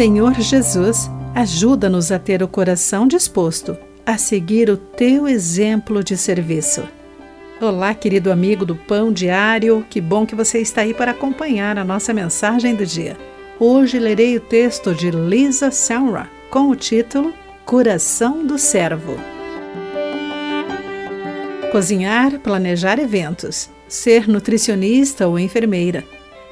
Senhor Jesus, ajuda-nos a ter o coração disposto a seguir o teu exemplo de serviço. Olá, querido amigo do Pão Diário, que bom que você está aí para acompanhar a nossa mensagem do dia. Hoje lerei o texto de Lisa Samra com o título Coração do Servo. Cozinhar, planejar eventos, ser nutricionista ou enfermeira.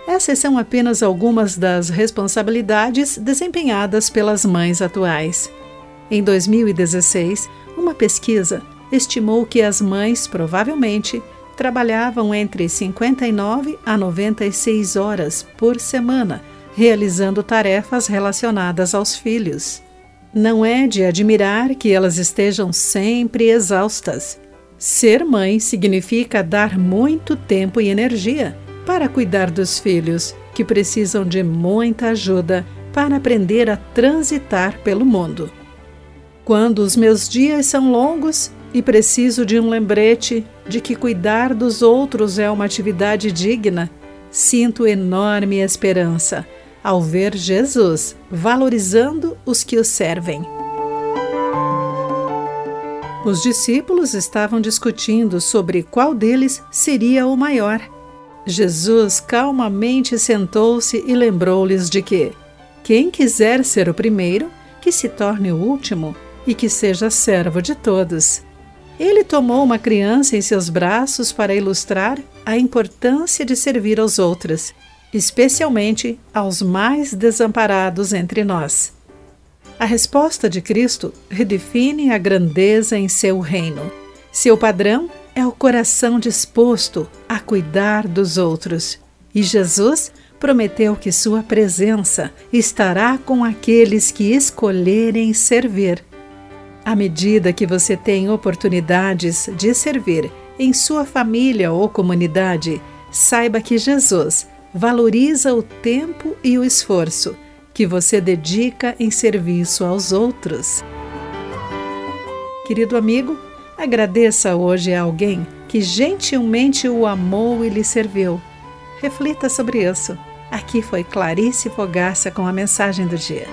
Essas são apenas algumas das responsabilidades desempenhadas pelas mães atuais. Em 2016, uma pesquisa estimou que as mães provavelmente trabalhavam entre 59 a 96 horas por semana, realizando tarefas relacionadas aos filhos. Não é de admirar que elas estejam sempre exaustas. Ser mãe significa dar muito tempo e energia para cuidar dos filhos, que precisam de muita ajuda para aprender a transitar pelo mundo. Quando os meus dias são longos, e preciso de um lembrete de que cuidar dos outros é uma atividade digna, sinto enorme esperança ao ver Jesus valorizando os que o servem. Os discípulos estavam discutindo sobre qual deles seria o maior. Jesus calmamente sentou-se e lembrou-lhes de que quem quiser ser o primeiro, que se torne o último e que seja servo de todos. Ele tomou uma criança em seus braços para ilustrar a importância de servir aos outros, especialmente aos mais desamparados entre nós. A resposta de Cristo redefine a grandeza em seu reino. Seu padrão é o coração disposto a cuidar dos outros. E Jesus prometeu que sua presença estará com aqueles que escolherem servir. À medida que você tem oportunidades de servir em sua família ou comunidade, saiba que Jesus valoriza o tempo e o esforço que você dedica em serviço aos outros. Querido amigo, agradeça hoje a alguém que gentilmente o amou e lhe serviu. Reflita sobre isso. Aqui foi Clarice Fogaça com a mensagem do dia.